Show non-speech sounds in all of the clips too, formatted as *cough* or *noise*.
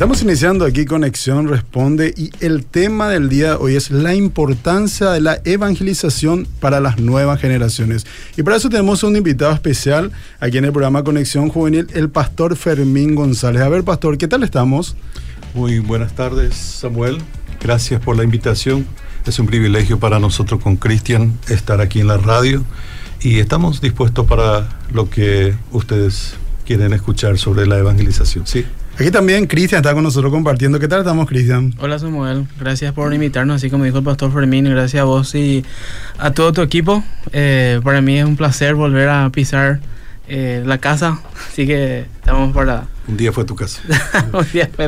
Estamos iniciando aquí Conexión Responde y el tema del día de hoy es la importancia de la evangelización para las nuevas generaciones. Y para eso tenemos un invitado especial aquí en el programa Conexión Juvenil, el pastor Fermín González. A ver, pastor, ¿qué tal estamos? Muy buenas tardes, Samuel. Gracias por la invitación. Es un privilegio para nosotros con Cristian estar aquí en la radio y estamos dispuestos para lo que ustedes quieren escuchar sobre la evangelización. Sí. Aquí también Cristian está con nosotros compartiendo. ¿Qué tal estamos, Cristian? Hola, Samuel. Gracias por invitarnos, así como dijo el pastor Fermín. Gracias a vos y a todo tu equipo. Eh, para mí es un placer volver a pisar eh, la casa. Así que estamos para un día fue tu *laughs* casa.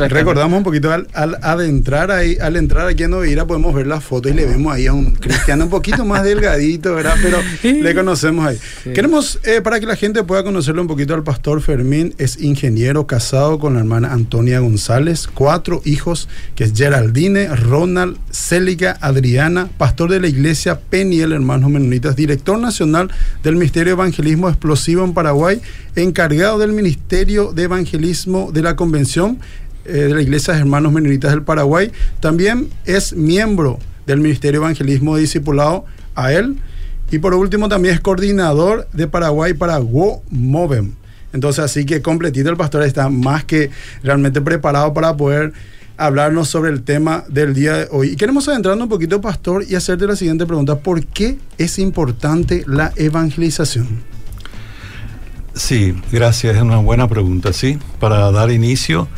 Recordamos un poquito al, adentrar ahí, al entrar aquí en Ovira podemos ver la foto y le vemos ahí a un cristiano un poquito más delgadito, ¿verdad? Pero le conocemos ahí. Queremos, eh, para que la gente pueda conocerlo un poquito al pastor Fermín, es ingeniero casado con la hermana Antonia González, cuatro hijos, que es Geraldine, Ronald, Célica, Adriana, pastor de la iglesia Peniel, hermanos menonitas, director nacional del Ministerio de Evangelismo Explosivo en Paraguay, encargado del Ministerio de Evangelismo de la Convención eh, de la Iglesia de Hermanos Menonitas del Paraguay. También es miembro del Ministerio de Evangelismo Discipulado a él. Y por último también es coordinador de Paraguay para Movem. Entonces así que completito el pastor está más que realmente preparado para poder hablarnos sobre el tema del día de hoy. Y queremos adentrarnos un poquito, pastor, y hacerte la siguiente pregunta. ¿Por qué es importante la evangelización? Sí, gracias. Es una buena pregunta, sí. Para dar inicio,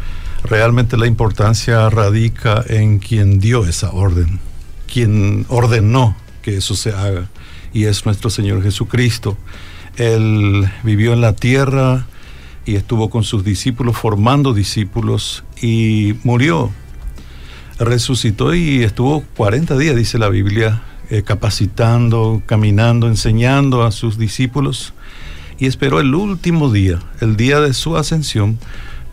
realmente la importancia radica en quien dio esa orden, quien ordenó que eso se haga, y es nuestro Señor Jesucristo. Él vivió en la tierra y estuvo con sus discípulos formando discípulos y murió. Resucitó y estuvo 40 días, dice la Biblia, eh, capacitando, caminando, enseñando a sus discípulos y esperó el último día, el día de su ascensión,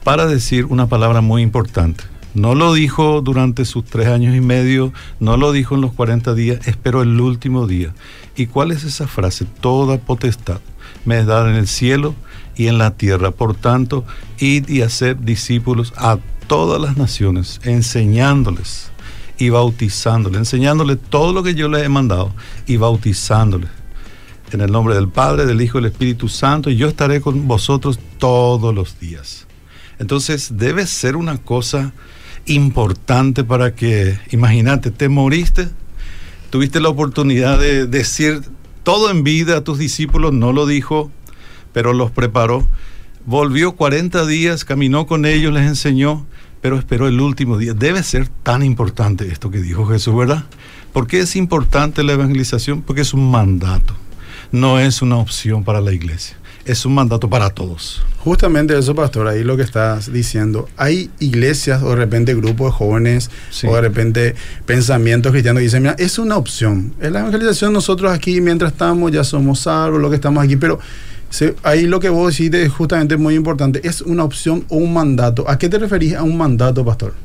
para decir una palabra muy importante. No lo dijo durante sus tres años y medio, no lo dijo en los 40 días, esperó el último día. ¿Y cuál es esa frase? Toda potestad me es dada en el cielo y en la tierra. Por tanto, id y hacer discípulos a todas las naciones, enseñándoles y bautizándoles, enseñándoles todo lo que yo les he mandado y bautizándoles en el nombre del Padre, del Hijo y del Espíritu Santo, y yo estaré con vosotros todos los días. Entonces debe ser una cosa importante para que, imagínate, te moriste, tuviste la oportunidad de decir todo en vida a tus discípulos, no lo dijo, pero los preparó. Volvió 40 días, caminó con ellos, les enseñó, pero esperó el último día. Debe ser tan importante esto que dijo Jesús, ¿verdad? ¿Por qué es importante la evangelización? Porque es un mandato no es una opción para la iglesia, es un mandato para todos. Justamente eso, pastor, ahí lo que estás diciendo. Hay iglesias o de repente grupos de jóvenes o de repente pensamientos cristianos que dicen, mira, es una opción. En la evangelización nosotros aquí, mientras estamos, ya somos salvos, lo que estamos aquí, pero ahí lo que vos decís es justamente muy importante. ¿Es una opción o un mandato? ¿A qué te referís a un mandato, pastor?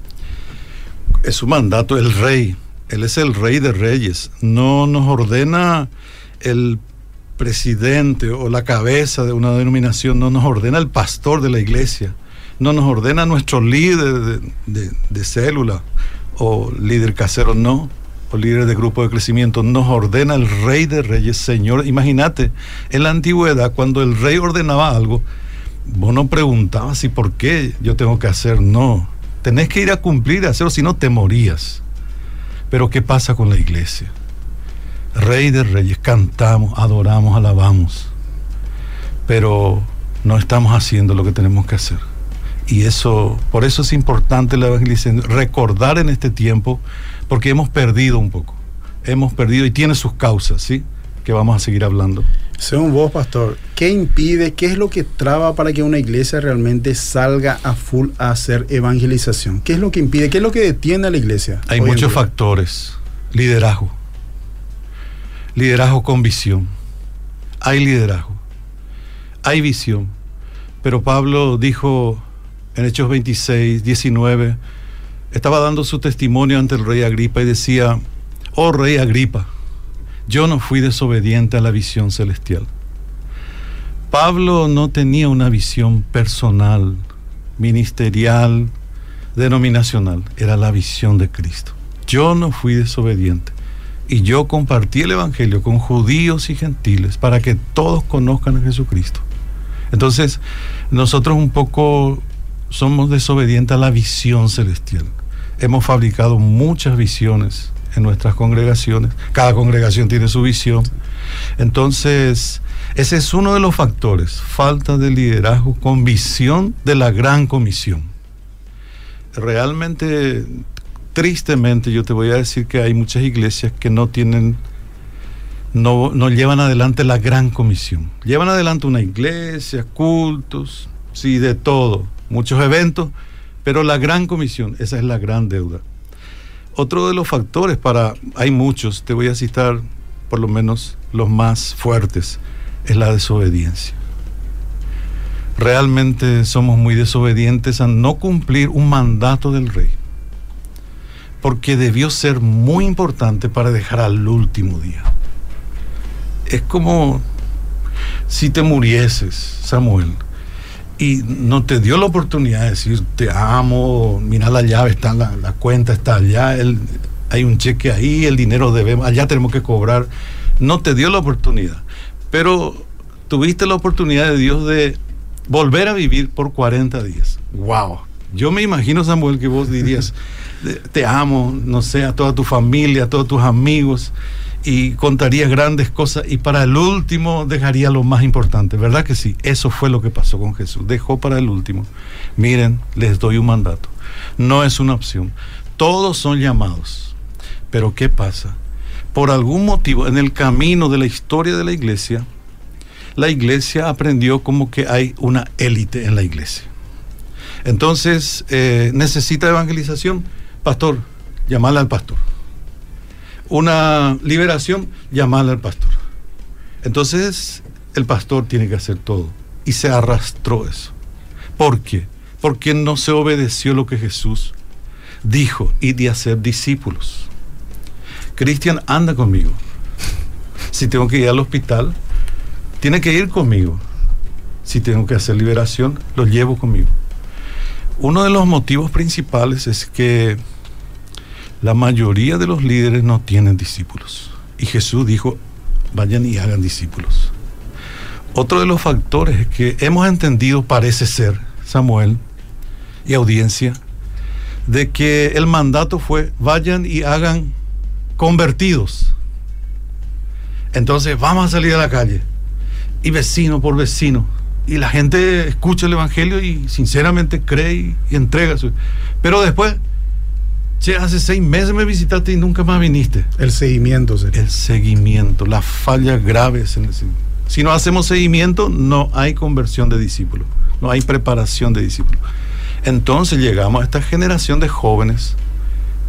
Es un mandato, el rey. Él es el rey de reyes. No nos ordena el presidente o la cabeza de una denominación, no nos ordena el pastor de la iglesia, no nos ordena nuestro líder de, célula o líder casero, no, o líder de grupo de crecimiento, nos ordena el rey de reyes, Señor. Imagínate, en la antigüedad, cuando el rey ordenaba algo, vos no preguntabas si por qué yo tengo que hacer, no. Tenés que ir a cumplir, a hacerlo, si no te morías. Pero ¿qué pasa con la iglesia? Rey de Reyes, cantamos, adoramos, alabamos, pero no estamos haciendo lo que tenemos que hacer. Y eso, por eso es importante la evangelización, recordar en este tiempo, porque hemos perdido un poco, hemos perdido y tiene sus causas, ¿sí? Que vamos a seguir hablando. Según vos, pastor, ¿qué impide, qué es lo que traba para que una iglesia realmente salga a full a hacer evangelización? ¿Qué es lo que impide, qué es lo que detiene a la iglesia? Hay muchos factores, liderazgo liderazgo con visión. Hay liderazgo, hay visión. Pero Pablo dijo en Hechos 26, 19, estaba dando su testimonio ante el rey Agripa y decía, oh rey Agripa, yo no fui desobediente a la visión celestial. Pablo no tenía una visión personal, ministerial, denominacional, era la visión de Cristo. Yo no fui desobediente y yo compartí el Evangelio con judíos y gentiles para que todos conozcan a Jesucristo. Entonces, nosotros un poco somos desobedientes a la visión celestial. Hemos fabricado muchas visiones en nuestras congregaciones. Cada congregación tiene su visión. Entonces, ese es uno de los factores, falta de liderazgo con visión de la gran comisión. Realmente, tristemente, yo te voy a decir que hay muchas iglesias que no tienen, no, llevan adelante la gran comisión. Llevan adelante una iglesia, cultos, sí, de todo, muchos eventos, pero la gran comisión, esa es la gran deuda. Otro de los factores para, hay muchos, te voy a citar por lo menos los más fuertes, es la desobediencia. Realmente somos muy desobedientes a no cumplir un mandato del rey, porque debió ser muy importante para dejar al último día. Es como si te murieses, Samuel, y no te dio la oportunidad de decir te amo, mira la llave, está la, la cuenta está allá, hay un cheque ahí, el dinero debemos, allá tenemos que cobrar. No te dio la oportunidad, pero tuviste la oportunidad de Dios de volver a vivir por 40 días. ¡Wow! Yo me imagino, Samuel, que vos dirías, te amo, no sé, a toda tu familia, a todos tus amigos, y contarías grandes cosas y para el último dejaría lo más importante, ¿verdad que sí? Eso fue lo que pasó con Jesús, dejó para el último. Miren, les doy un mandato, no es una opción, todos son llamados, pero ¿qué pasa? Por algún motivo, en el camino de la historia de la iglesia, la iglesia aprendió como que hay una élite en la iglesia. Entonces, eh, necesita evangelización, pastor, llamarle al pastor una liberación, llamarle al pastor. Entonces, el pastor tiene que hacer todo. Y se arrastró eso. ¿Por qué? Porque no se obedeció lo que Jesús dijo y de hacer discípulos. Cristian, anda conmigo. Si tengo que ir al hospital, tiene que ir conmigo. Si tengo que hacer liberación, lo llevo conmigo. Uno de los motivos principales es que la mayoría de los líderes no tienen discípulos. Y Jesús dijo, vayan y hagan discípulos. Otro de los factores es que hemos entendido, parece ser, Samuel y audiencia, de que el mandato fue, vayan y hagan convertidos. Entonces vamos a salir a la calle y vecino por vecino. Y la gente escucha el Evangelio y sinceramente cree y, y entrega su... Pero después Che, hace seis meses me visitaste y nunca más viniste. El seguimiento sería. El seguimiento, las fallas graves. En el, si no hacemos seguimiento, no hay conversión de discípulos, no hay preparación de discípulos. Entonces llegamos a esta generación de jóvenes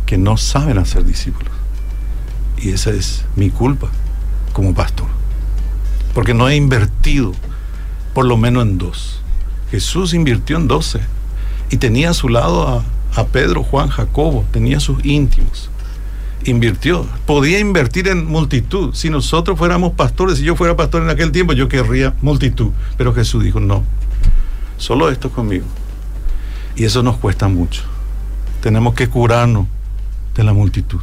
que no saben hacer discípulos. Y esa es mi culpa como pastor. Porque no he invertido por lo menos en dos. Jesús invirtió en doce y tenía a su lado a Pedro, Juan, Jacobo, tenía sus íntimos. Invirtió, podía invertir en multitud. Si nosotros fuéramos pastores, si yo fuera pastor en aquel tiempo, yo querría multitud. Pero Jesús dijo, no, solo esto conmigo. Y eso nos cuesta mucho. Tenemos que curarnos de la multitud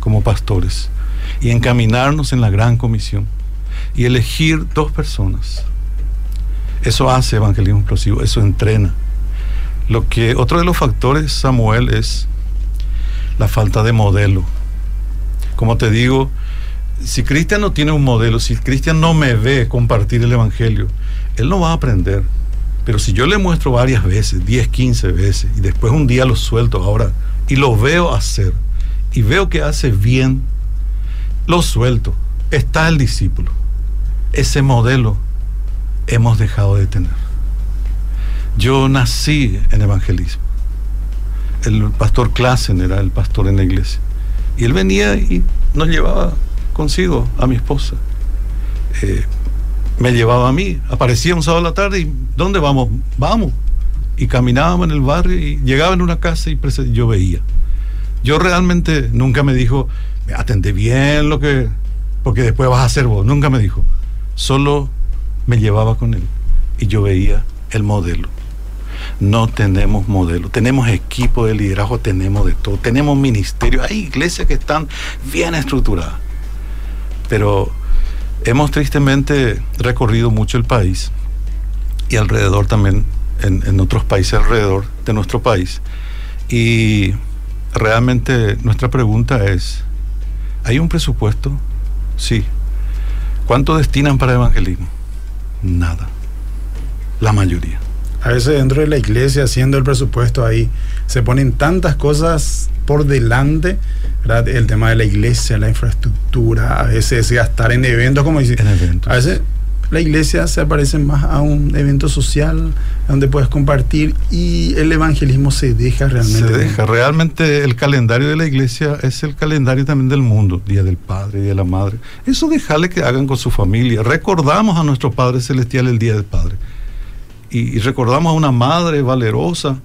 como pastores y encaminarnos en la gran comisión y elegir dos personas. Eso hace evangelismo explosivo, eso entrena. Lo que otro de los factores, Samuel, es la falta de modelo. Como te digo, si Cristian no tiene un modelo, si Cristian no me ve compartir el Evangelio, él no va a aprender. Pero si yo le muestro varias veces, 10, 15 veces, y después un día lo suelto ahora y lo veo hacer, y veo que hace bien, lo suelto, está el discípulo. Ese modelo hemos dejado de tener. Yo nací en evangelismo. El pastor Klassen era el pastor en la iglesia. Y él venía y nos llevaba consigo a mi esposa. Eh, me llevaba a mí. Aparecía un sábado a la tarde y ¿dónde vamos? Vamos. Y caminábamos en el barrio y llegaba en una casa y yo veía. Yo realmente nunca me dijo, atendé bien lo que, porque después vas a hacer vos. Nunca me dijo. Solo me llevaba con él y yo veía el modelo. No tenemos modelo. Tenemos equipo de liderazgo, tenemos de todo. Tenemos ministerio. Hay iglesias que están bien estructuradas. Pero hemos tristemente recorrido mucho el país y alrededor también, en, otros países alrededor de nuestro país. Y realmente nuestra pregunta es, ¿hay un presupuesto? Sí. ¿Cuánto destinan para evangelismo? Nada. La mayoría. A veces dentro de la iglesia, haciendo el presupuesto ahí, se ponen tantas cosas por delante, ¿verdad? El tema de la iglesia, la infraestructura, a veces gastar en eventos, como dice. En eventos. A veces la iglesia se parece más a un evento social donde puedes compartir y el evangelismo se deja realmente. Se deja. Realmente el calendario de la iglesia es el calendario también del mundo, Día del Padre, Día de la Madre. Eso dejarle que hagan con su familia. Recordamos a nuestro Padre Celestial el Día del Padre. Y, recordamos a una madre valerosa,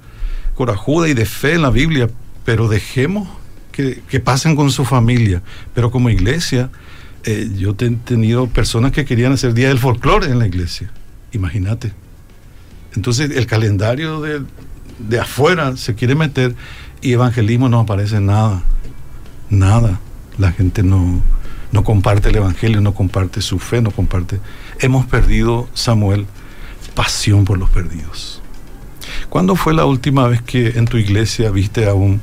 corajuda y de fe en la Biblia, pero dejemos que, que pasen con su familia. Pero como iglesia eh, yo he tenido personas que querían hacer Día del Folclore en la iglesia. Imagínate. Entonces el calendario de, de, afuera se quiere meter y evangelismo no aparece nada. Nada. La gente no, no comparte el evangelio, no comparte su fe, no comparte. Hemos perdido, Samuel, pasión por los perdidos. ¿Cuándo fue la última vez que en tu iglesia viste a un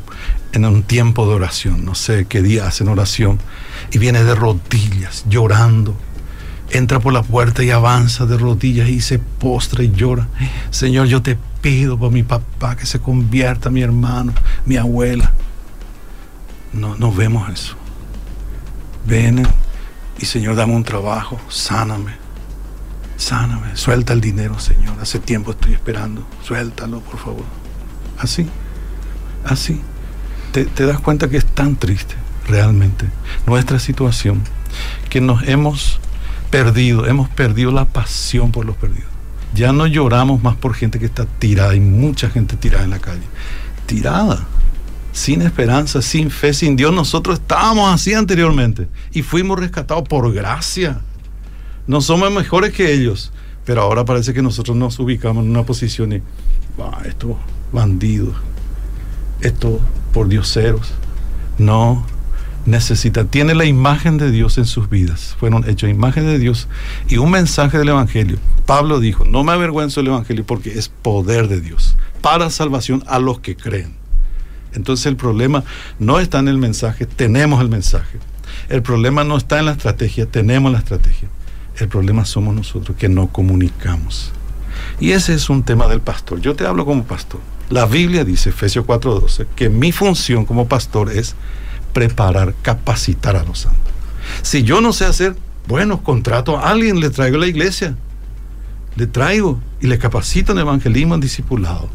en un tiempo de oración, no sé qué día hacen oración, y viene de rodillas, llorando. Entra por la puerta y avanza de rodillas y se postra y llora. Señor, yo te pido por mi papá que se convierta, mi hermano, mi abuela. No, no vemos eso. Ven y Señor, dame un trabajo, sáname. Sáname, suelta el dinero, Señor. Hace tiempo estoy esperando. Suéltalo, por favor. Así, así te, das cuenta que es tan triste realmente nuestra situación que nos hemos perdido, hemos perdido la pasión por los perdidos. Ya no lloramos más por gente que está tirada, hay mucha gente tirada en la calle. Tirada, sin esperanza, sin fe, sin Dios. Nosotros estábamos así anteriormente y fuimos rescatados por gracia. No somos mejores que ellos, pero ahora parece que nosotros nos ubicamos en una posición y, estos bandidos, estos por dioseros. No, necesita, tiene la imagen de Dios en sus vidas. Fueron hechos imagen de Dios y un mensaje del Evangelio. Pablo dijo, no me avergüenzo del Evangelio porque es poder de Dios para salvación a los que creen. Entonces el problema no está en el mensaje, tenemos el mensaje. El problema no está en la estrategia, tenemos la estrategia. El problema somos nosotros que no comunicamos. Y ese es un tema del pastor. Yo te hablo como pastor. La Biblia dice, Efesios 4:12, que mi función como pastor es preparar, capacitar a los santos. Si yo no sé hacer, bueno, contrato a alguien, le traigo a la iglesia, le traigo y le capacito en evangelismo, en discipulado.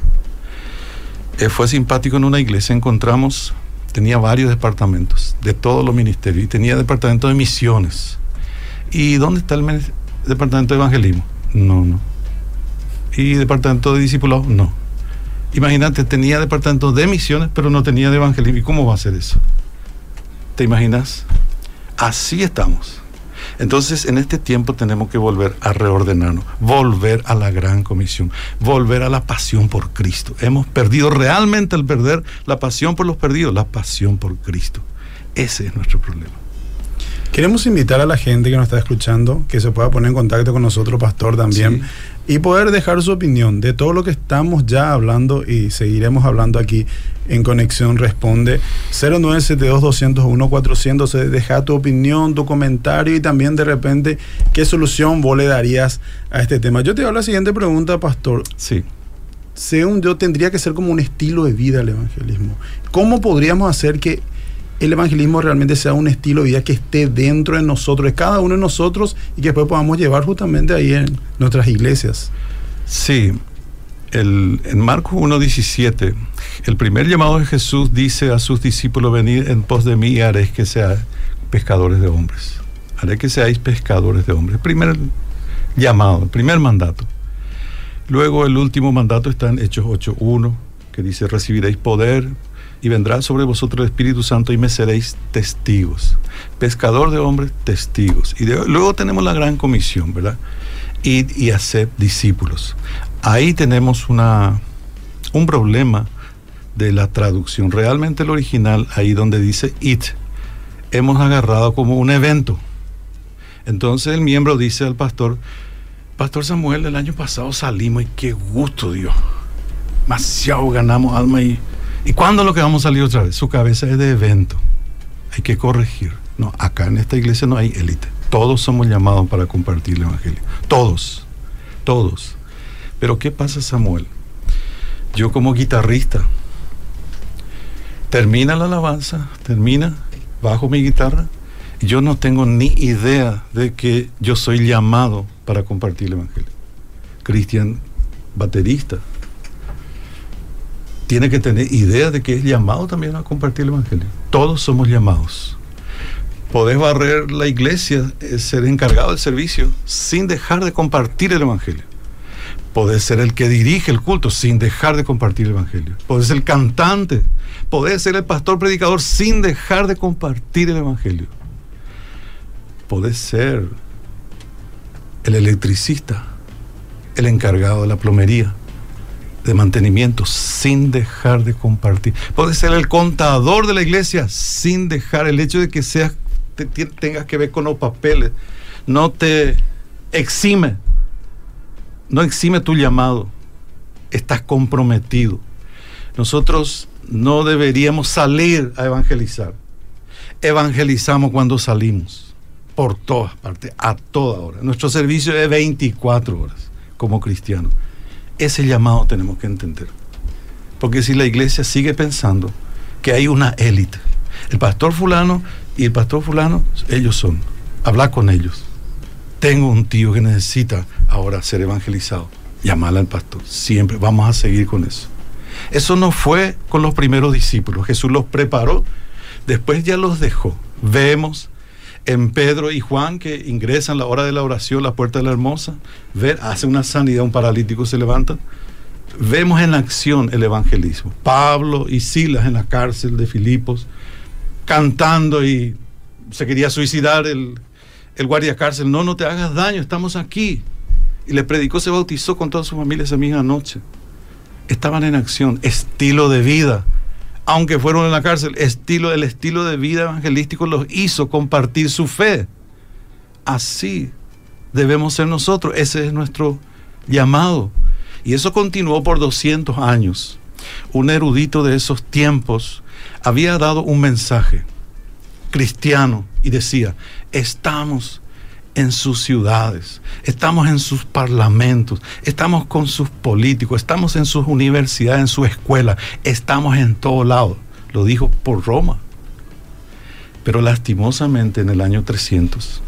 Eh, fue simpático en una iglesia, encontramos, tenía varios departamentos de todos los ministerios y tenía departamento de misiones. ¿Y dónde está el departamento de evangelismo? No, no. ¿Y departamento de discipulado? No. Imagínate, tenía departamento de misiones, pero no tenía de evangelismo. ¿Y cómo va a ser eso? ¿Te imaginas? Así estamos. Entonces, en este tiempo tenemos que volver a reordenarnos, volver a la gran comisión, volver a la pasión por Cristo. Hemos perdido realmente al perder la pasión por los perdidos, la pasión por Cristo. Ese es nuestro problema. Queremos invitar a la gente que nos está escuchando que se pueda poner en contacto con nosotros, pastor, también, y poder dejar su opinión de todo lo que estamos ya hablando y seguiremos hablando aquí en Conexión Responde. 0972-201-400, deja tu opinión, tu comentario y también de repente qué solución vos le darías a este tema. Yo te hago la siguiente pregunta, pastor. Sí según yo, tendría que ser como un estilo de vida el evangelismo. ¿Cómo podríamos hacer que el evangelismo realmente sea un estilo de vida que esté dentro de nosotros, de cada uno de nosotros y que después podamos llevar justamente ahí en nuestras iglesias. Sí, el, en Marcos 1.17, el primer llamado de Jesús dice a sus discípulos, venid en pos de mí y haréis que seáis pescadores de hombres. Haré que seáis pescadores de hombres. Primer llamado, primer mandato. Luego el último mandato está en Hechos 8.1, que dice, recibiréis poder y vendrá sobre vosotros el Espíritu Santo y me seréis testigos. Pescador de hombres, testigos. Y luego tenemos la gran comisión, ¿verdad? Y, y hacer discípulos. Ahí tenemos una, un problema de la traducción. Realmente el original, ahí donde dice it, hemos agarrado como un evento. Entonces el miembro dice al pastor, Pastor Samuel, el año pasado salimos y qué gusto Dios. Demasiado ganamos alma y... ¿Y cuándo lo que vamos a salir otra vez? Su cabeza es de evento. Hay que corregir. No, acá en esta iglesia no hay élite. Todos somos llamados para compartir el Evangelio. Todos. Todos. Pero ¿qué pasa Samuel? Yo como guitarrista, termina la alabanza, termina, bajo mi guitarra, y yo no tengo ni idea de que yo soy llamado para compartir el Evangelio. Cristian, baterista, tiene que tener idea de que es llamado también a compartir el Evangelio. Todos somos llamados. Podés barrer la iglesia, eh, ser encargado del servicio, sin dejar de compartir el Evangelio. Podés ser el que dirige el culto sin dejar de compartir el Evangelio. Podés ser el cantante. Podés ser el pastor predicador sin dejar de compartir el Evangelio. Podés ser el electricista, el encargado de la plomería, de mantenimiento, sin dejar de compartir. Podés ser el contador de la iglesia sin dejar el hecho de que seas, tengas que ver con los papeles. No te exime no exime tu llamado, estás comprometido. Nosotros no deberíamos salir a evangelizar. Evangelizamos cuando salimos, por todas partes, a toda hora. Nuestro servicio es 24 horas como cristianos. Ese llamado tenemos que entender. Porque si la iglesia sigue pensando que hay una élite, el pastor fulano y el pastor fulano, ellos son. Habla con ellos tengo un tío que necesita ahora ser evangelizado. Llamar al pastor. Siempre vamos a seguir con eso. Eso no fue con los primeros discípulos. Jesús los preparó, después ya los dejó. Vemos en Pedro y Juan que ingresan la hora de la oración, la puerta de la hermosa, ver, hace una sanidad, un paralítico se levanta. Vemos en acción el evangelismo. Pablo y Silas en la cárcel de Filipos, cantando y se quería suicidar el el guardia cárcel, no, no te hagas daño, estamos aquí. Y le predicó, se bautizó con toda su familia esa misma noche. Estaban en acción, estilo de vida. Aunque fueron en la cárcel, estilo, el estilo de vida evangelístico los hizo compartir su fe. Así debemos ser nosotros, ese es nuestro llamado. Y eso continuó por 200 años. Un erudito de esos tiempos había dado un mensaje cristiano y decía, estamos en sus ciudades, estamos en sus parlamentos, estamos con sus políticos, estamos en sus universidades, en su escuela, estamos en todo lado. Lo dijo por Roma. Pero lastimosamente en el año 300,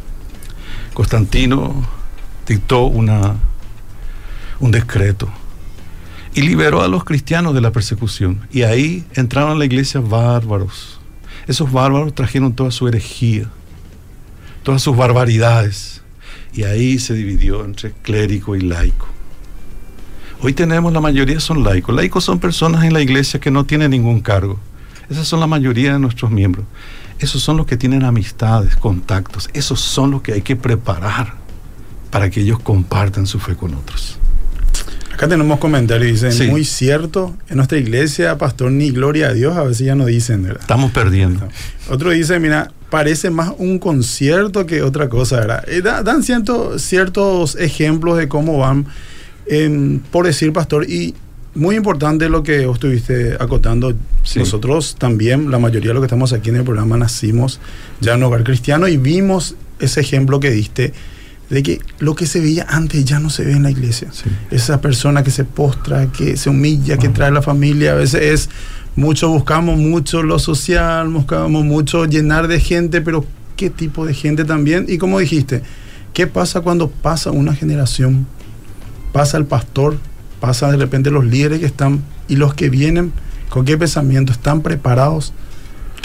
Constantino dictó una, un decreto y liberó a los cristianos de la persecución. Y ahí entraron a la iglesia bárbaros esos bárbaros trajeron toda su herejía, todas sus barbaridades, y ahí se dividió entre clérigo y laico. Hoy tenemos, la mayoría son laicos. Laicos son personas en la iglesia que no tienen ningún cargo. Esas son la mayoría de nuestros miembros. Esos son los que tienen amistades, contactos. Esos son los que hay que preparar para que ellos compartan su fe con otros. Acá tenemos comentarios, dicen, muy cierto, en nuestra iglesia, pastor, ni gloria a Dios, a veces ya no dicen, ¿verdad? Estamos perdiendo. Otro dice, mira, parece más un concierto que otra cosa, ¿verdad? Eh, dan ciertos ejemplos de cómo van, por decir, pastor, y muy importante lo que vos estuviste acotando. Nosotros también, la mayoría de los que estamos aquí en el programa, nacimos ya en un hogar cristiano y vimos ese ejemplo que diste de que lo que se veía antes ya no se ve en la iglesia. Esa persona que se postra, que se humilla, que trae la familia, a veces es mucho, buscamos mucho lo social, buscamos mucho llenar de gente, pero ¿qué tipo de gente también? Y como dijiste, ¿qué pasa cuando pasa una generación? Pasa el pastor, pasa de repente los líderes que están y los que vienen, ¿con qué pensamiento? ¿Están preparados?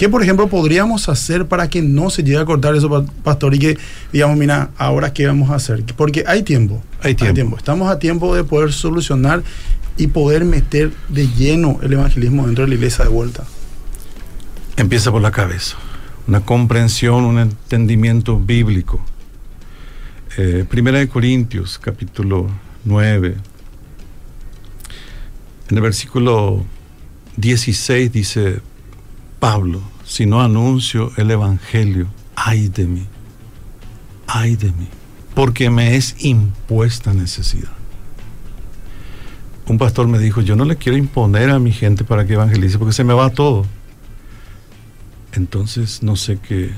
¿Qué, por ejemplo, podríamos hacer para que no se llegue a cortar eso, pastor? Y que, digamos, mira, ahora qué vamos a hacer? Porque hay tiempo. Hay tiempo. Estamos a tiempo de poder solucionar y poder meter de lleno el evangelismo dentro de la iglesia de vuelta. Empieza por la cabeza. Una comprensión, un entendimiento bíblico. Eh, Primera de Corintios, capítulo 9. En el versículo 16 dice Pablo, si no anuncio el Evangelio, ay de mí, ay de mí, porque me es impuesta necesidad. Un pastor me dijo, yo no le quiero imponer a mi gente para que evangelice, porque se me va todo. Entonces no sé qué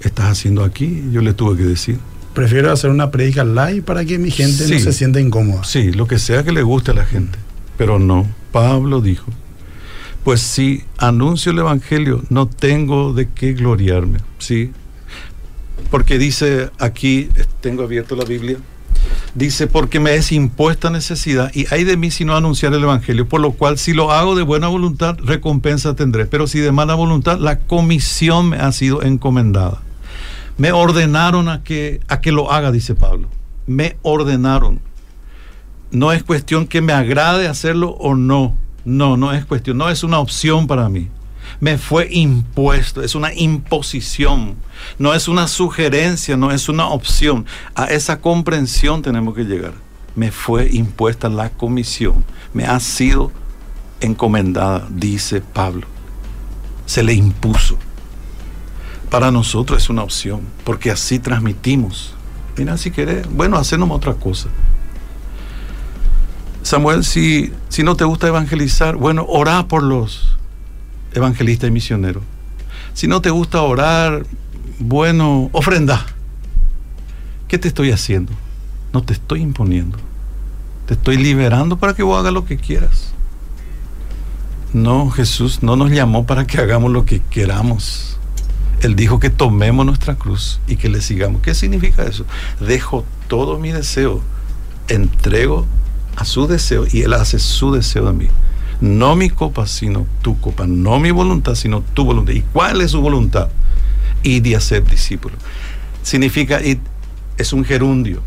estás haciendo aquí, yo le tuve que decir. Prefiero hacer una predica live para que mi gente no se sienta incómoda. Sí, lo que sea que le guste a la gente. Pero no, Pablo dijo, pues si anuncio el Evangelio, no tengo de qué gloriarme, ¿sí? Porque dice aquí, tengo abierto la Biblia, dice, porque me es impuesta necesidad y hay de mí si no anunciar el Evangelio, por lo cual si lo hago de buena voluntad, recompensa tendré, pero si de mala voluntad, la comisión me ha sido encomendada. Me ordenaron a que, a que lo haga, dice Pablo. Me ordenaron. No es cuestión que me agrade hacerlo o no no, no es cuestión, no es una opción para mí. Me fue impuesto, es una imposición, no es una sugerencia, no es una opción. A esa comprensión tenemos que llegar. Me fue impuesta la comisión, me ha sido encomendada, dice Pablo. Se le impuso. Para nosotros es una opción, porque así transmitimos. Mira, si querés, bueno, hacemos otra cosa. Samuel, si, si no te gusta evangelizar, bueno, orá por los evangelistas y misioneros. Si no te gusta orar, bueno, ofrenda. ¿Qué te estoy haciendo? No te estoy imponiendo. Te estoy liberando para que vos hagas lo que quieras. No, Jesús no nos llamó para que hagamos lo que queramos. Él dijo que tomemos nuestra cruz y que le sigamos. ¿Qué significa eso? Dejo todo mi deseo, entrego a su deseo y Él hace su deseo de mí. No mi copa, sino tu copa. No mi voluntad, sino tu voluntad. ¿Y cuál es su voluntad? Y de hacer discípulo. Significa, es un gerundio.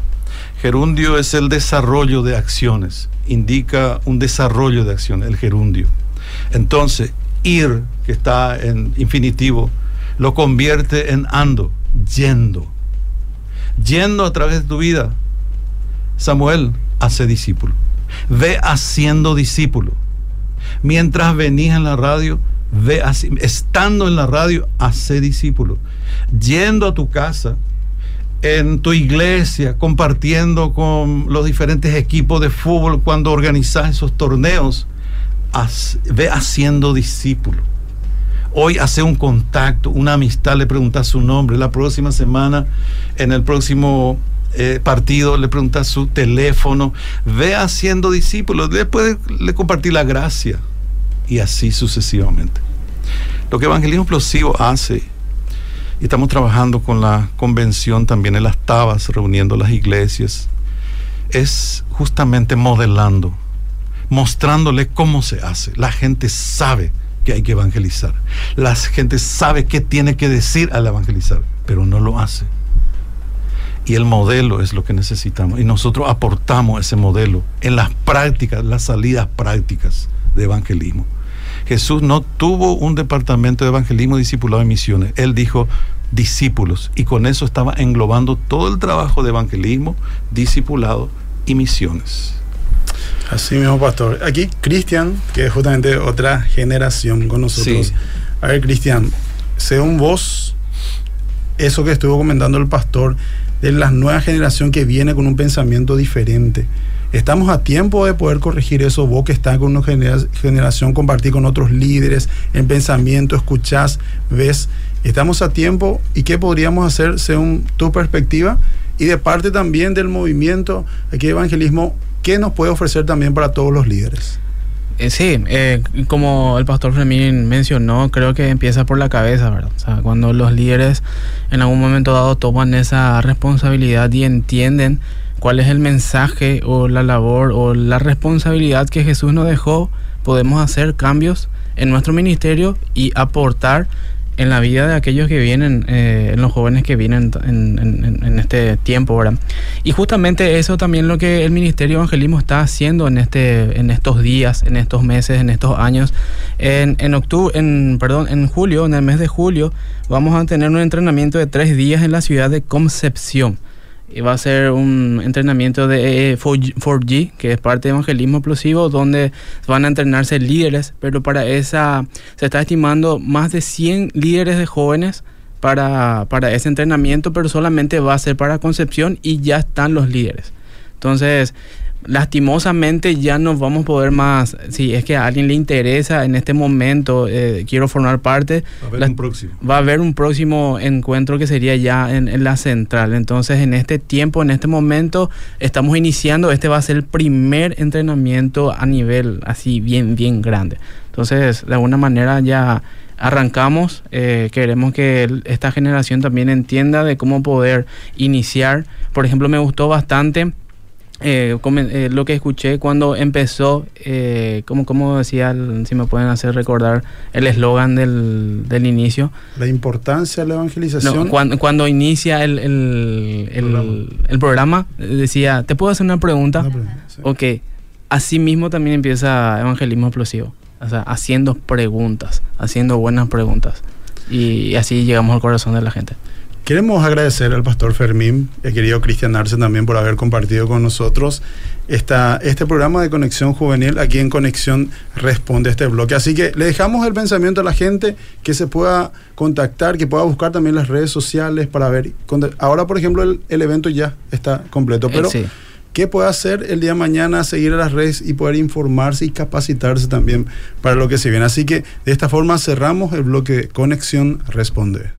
Gerundio es el desarrollo de acciones. Indica un desarrollo de acciones, el gerundio. Entonces, ir, que está en infinitivo, lo convierte en ando, yendo. Yendo a través de tu vida. Samuel, hace discípulo. Ve haciendo discípulo. Mientras venís en la radio, ve así, estando en la radio, hace discípulo. Yendo a tu casa, en tu iglesia, compartiendo con los diferentes equipos de fútbol cuando organizas esos torneos, ve haciendo discípulo. Hoy hace un contacto, una amistad, le preguntas su nombre. La próxima semana, en el próximo eh, partido, le pregunta su teléfono, ve haciendo discípulos, después le compartir la gracia y así sucesivamente. Lo que Evangelismo Explosivo hace, y estamos trabajando con la convención también en las tabas, reuniendo las iglesias, es justamente modelando, mostrándole cómo se hace. La gente sabe que hay que evangelizar. La gente sabe qué tiene que decir al evangelizar, pero no lo hace. Y el modelo es lo que necesitamos. Y nosotros aportamos ese modelo en las prácticas, las salidas prácticas de evangelismo. Jesús no tuvo un departamento de evangelismo discipulado en misiones. Él dijo discípulos. Y con eso estaba englobando todo el trabajo de evangelismo, discipulado y misiones. Así mismo, pastor. Aquí, Cristian, que es justamente otra generación con nosotros. A ver, Cristian, según vos, eso que estuvo comentando el pastor, de la nueva generación que viene con un pensamiento diferente. Estamos a tiempo de poder corregir eso. Vos que estás con una generación, compartir con otros líderes en pensamiento, escuchás, ves. Estamos a tiempo y qué podríamos hacer según tu perspectiva y de parte también del movimiento aquí de evangelismo, ¿qué nos puede ofrecer también para todos los líderes? Eh, sí, eh, como el pastor Fermín mencionó, creo que empieza por la cabeza, ¿verdad? O sea, cuando los líderes en algún momento dado toman esa responsabilidad y entienden cuál es el mensaje o la labor o la responsabilidad que Jesús nos dejó, podemos hacer cambios en nuestro ministerio y aportar en la vida de aquellos que vienen, eh, en los jóvenes que vienen en, este tiempo, ¿verdad? Y justamente eso también lo que el Ministerio Evangelismo está haciendo en este, en estos días, en estos meses, en estos años. En, en octubre, en, perdón, en julio, en el mes de julio, vamos a tener un entrenamiento de tres días en la ciudad de Concepción. Va a ser un entrenamiento de 4G, que es parte de evangelismo explosivo, donde van a entrenarse líderes, pero para esa se está estimando más de 100 líderes de jóvenes para, para ese entrenamiento, pero solamente va a ser para Concepción y ya están los líderes. Entonces, lastimosamente ya no vamos a poder más, si es que a alguien le interesa en este momento, eh, quiero formar parte, va a, haber un próximo. va a haber un próximo encuentro que sería ya en, la central. Entonces en este tiempo, en este momento, estamos iniciando, este va a ser el primer entrenamiento a nivel así bien, bien grande. Entonces, de alguna manera ya arrancamos, eh, queremos que esta generación también entienda de cómo poder iniciar. Por ejemplo, me gustó bastante eh, eh, lo que escuché cuando empezó, eh, como, como decía, si me pueden hacer recordar el eslogan del, del, inicio. La importancia de la evangelización. cuando, cuando, inicia el, el, programa. el, programa. decía, ¿te puedo hacer una pregunta? Ok, así mismo también empieza evangelismo explosivo. O sea, haciendo preguntas, haciendo buenas preguntas. Y así llegamos al corazón de la gente. Queremos agradecer al pastor Fermín, el querido Cristian Arce también por haber compartido con nosotros esta, este programa de Conexión Juvenil aquí en Conexión Responde este bloque. Así que le dejamos el pensamiento a la gente que se pueda contactar, que pueda buscar también las redes sociales para ver. Ahora, por ejemplo, el, evento ya está completo, pero... ¿Qué puede hacer el día de mañana? Seguir a las redes y poder informarse y capacitarse también para lo que se viene. Así que de esta forma cerramos el bloque de Conexión Responde.